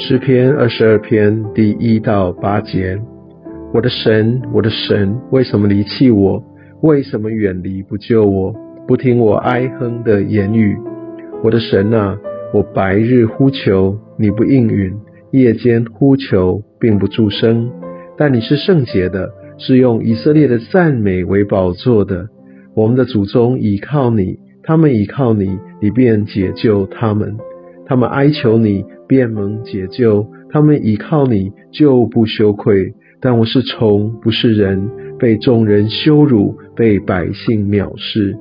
诗篇二十二篇第一到八节：我的神，我的神，为什么离弃我？为什么远离不救我？不听我哀哼的言语？我的神啊，我白日呼求，你不应允；夜间呼求，并不助声。但你是圣洁的，是用以色列的赞美为宝座的。我们的祖宗倚靠你，他们倚靠你，你便解救他们。他们哀求你，便蒙解救；他们倚靠你，就不羞愧。但我是虫，不是人，被众人羞辱，被百姓藐视。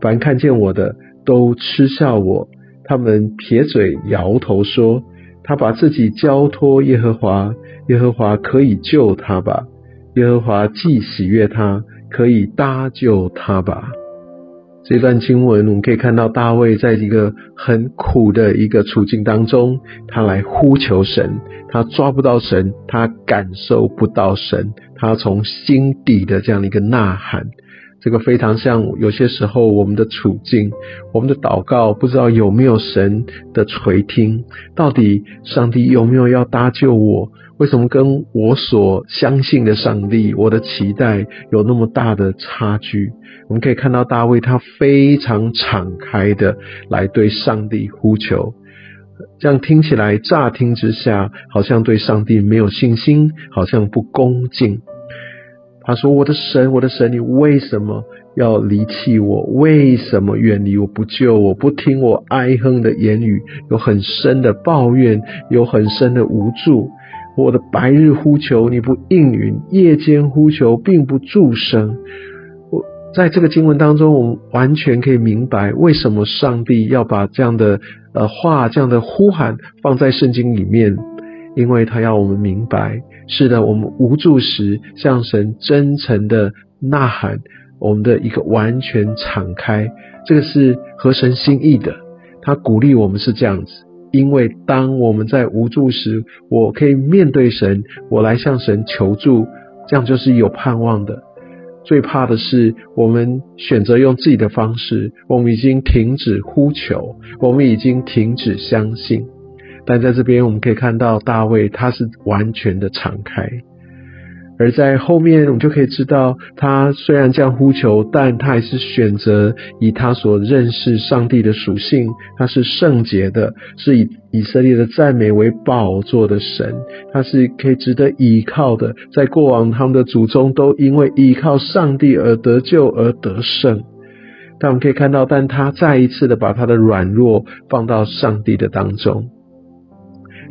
凡看见我的，都嗤笑我。他们撇嘴摇头说：“他把自己交托耶和华，耶和华可以救他吧？耶和华既喜悦他，可以搭救他吧？”这段经文，我们可以看到大卫在一个很苦的一个处境当中，他来呼求神，他抓不到神，他感受不到神，他从心底的这样的一个呐喊。这个非常像有些时候我们的处境，我们的祷告不知道有没有神的垂听，到底上帝有没有要搭救我？为什么跟我所相信的上帝，我的期待有那么大的差距？我们可以看到大卫他非常敞开的来对上帝呼求，这样听起来乍听之下好像对上帝没有信心，好像不恭敬。他说：“我的神，我的神，你为什么要离弃我？为什么远离我不救我？不听我哀哼的言语？有很深的抱怨，有很深的无助。我的白日呼求你不应允，夜间呼求并不助声。我在这个经文当中，我们完全可以明白为什么上帝要把这样的呃话、这样的呼喊放在圣经里面。”因为他要我们明白，是的，我们无助时向神真诚的呐喊，我们的一个完全敞开，这个是合神心意的。他鼓励我们是这样子，因为当我们在无助时，我可以面对神，我来向神求助，这样就是有盼望的。最怕的是我们选择用自己的方式，我们已经停止呼求，我们已经停止相信。但在这边，我们可以看到大卫他是完全的敞开，而在后面，我们就可以知道，他虽然这样呼求，但他还是选择以他所认识上帝的属性，他是圣洁的，是以以色列的赞美为宝座的神，他是可以值得依靠的。在过往，他们的祖宗都因为依靠上帝而得救而得胜，但我们可以看到，但他再一次的把他的软弱放到上帝的当中。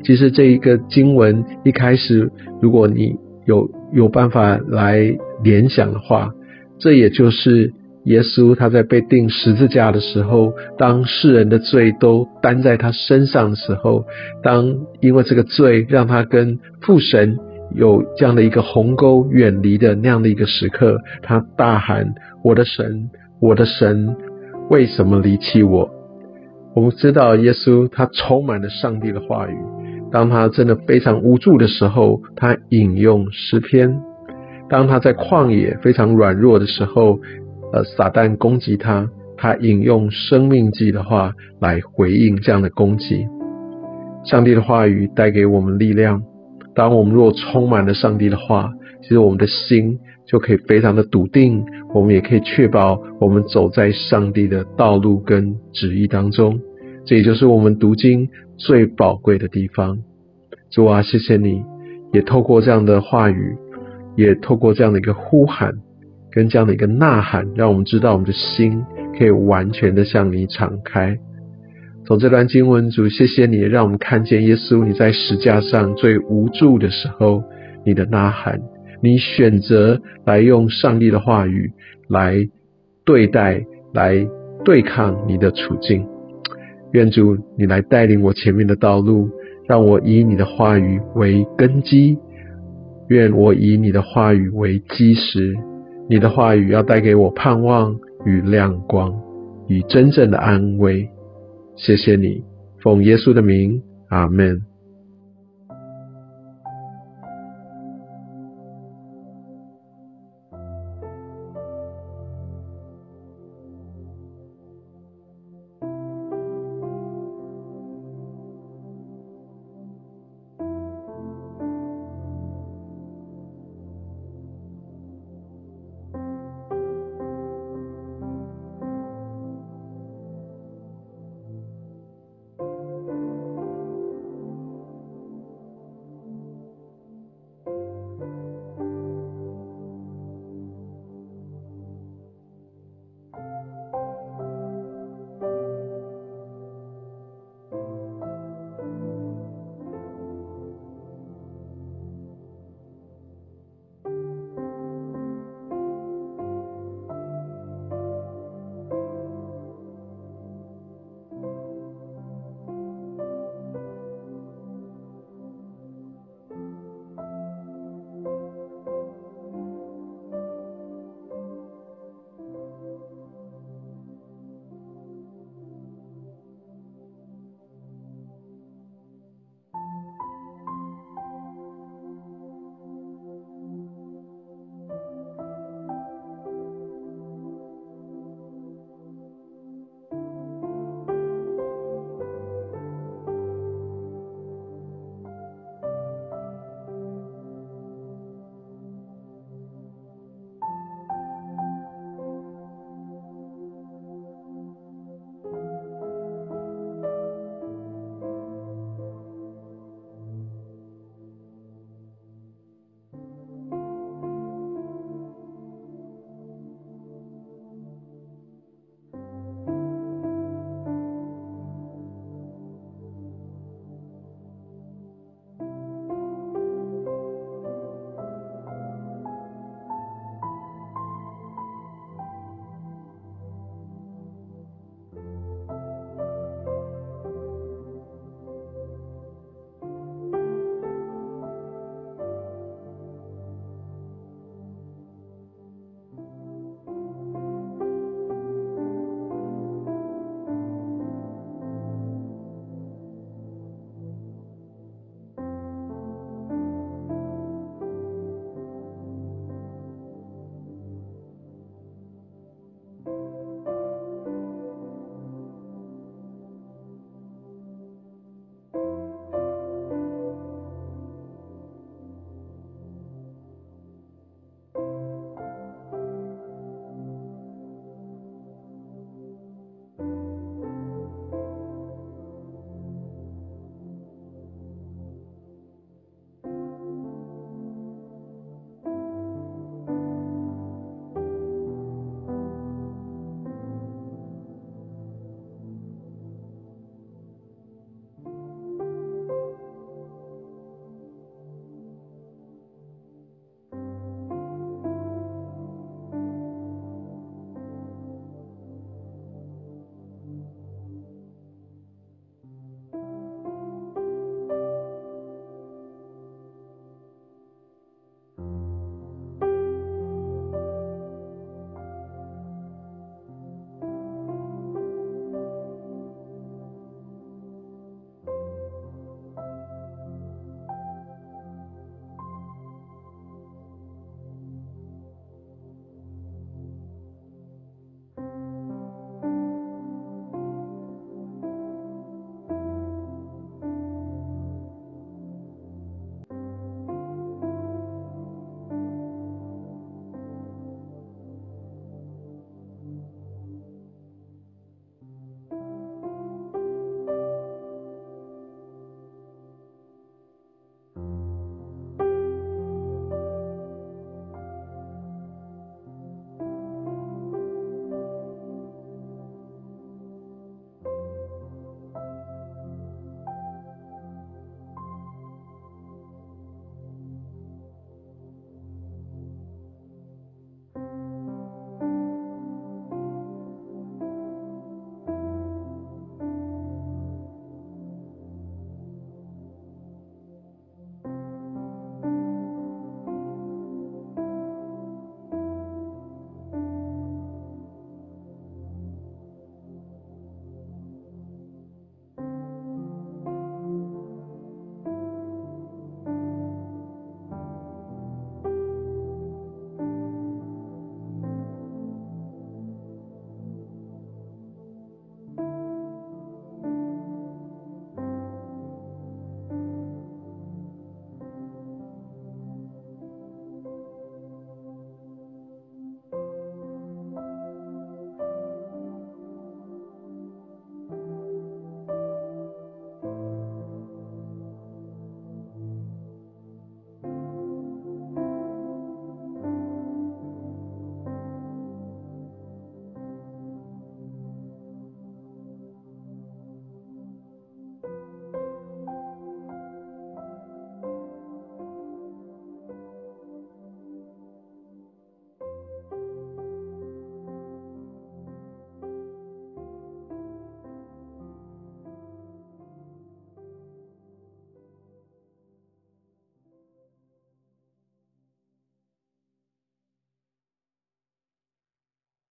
其实这一个经文一开始，如果你有有办法来联想的话，这也就是耶稣他在被钉十字架的时候，当世人的罪都担在他身上的时候，当因为这个罪让他跟父神有这样的一个鸿沟远离的那样的一个时刻，他大喊：“我的神，我的神，为什么离弃我？”我们知道耶稣他充满了上帝的话语。当他真的非常无助的时候，他引用诗篇；当他在旷野非常软弱的时候，呃，撒旦攻击他，他引用生命记的话来回应这样的攻击。上帝的话语带给我们力量。当我们若充满了上帝的话，其实我们的心就可以非常的笃定，我们也可以确保我们走在上帝的道路跟旨意当中。这也就是我们读经最宝贵的地方。主啊，谢谢你，也透过这样的话语，也透过这样的一个呼喊，跟这样的一个呐喊，让我们知道我们的心可以完全的向你敞开。从这段经文，主，谢谢你，让我们看见耶稣你在石架上最无助的时候，你的呐喊，你选择来用上帝的话语来对待，来对抗你的处境。愿主你来带领我前面的道路，让我以你的话语为根基，愿我以你的话语为基石。你的话语要带给我盼望与亮光，与真正的安慰。谢谢你，奉耶稣的名，阿门。